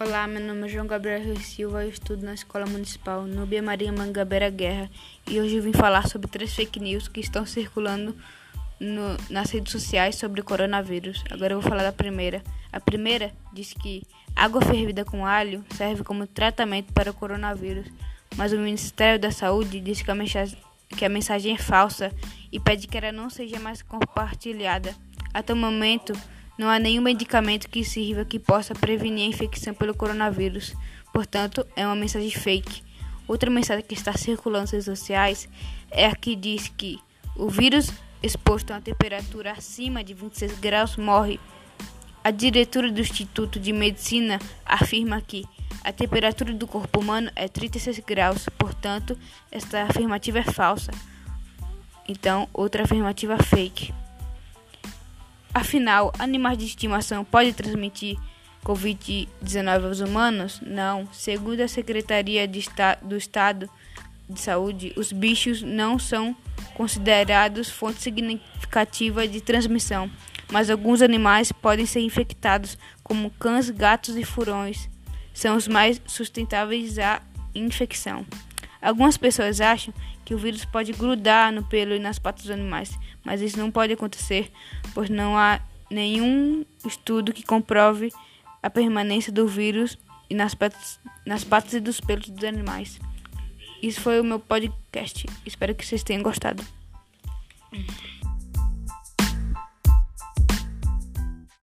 Olá, meu nome é João Gabriel Rio Silva, eu estudo na Escola Municipal Núbia Maria Mangabeira Guerra e hoje eu vim falar sobre três fake news que estão circulando no, nas redes sociais sobre o coronavírus. Agora eu vou falar da primeira. A primeira diz que água fervida com alho serve como tratamento para o coronavírus, mas o Ministério da Saúde diz que a mensagem, que a mensagem é falsa e pede que ela não seja mais compartilhada. Até o momento, não há nenhum medicamento que sirva que possa prevenir a infecção pelo coronavírus. Portanto, é uma mensagem fake. Outra mensagem que está circulando nas redes sociais é a que diz que o vírus exposto a uma temperatura acima de 26 graus morre. A diretora do Instituto de Medicina afirma que a temperatura do corpo humano é 36 graus, portanto, esta afirmativa é falsa. Então, outra afirmativa fake. Afinal, animais de estimação podem transmitir Covid-19 aos humanos? Não. Segundo a Secretaria Esta do Estado de Saúde, os bichos não são considerados fonte significativa de transmissão, mas alguns animais podem ser infectados, como cães, gatos e furões. São os mais sustentáveis à infecção. Algumas pessoas acham que o vírus pode grudar no pelo e nas patas dos animais, mas isso não pode acontecer, pois não há nenhum estudo que comprove a permanência do vírus nas patas, nas patas e dos pelos dos animais. Isso foi o meu podcast. Espero que vocês tenham gostado.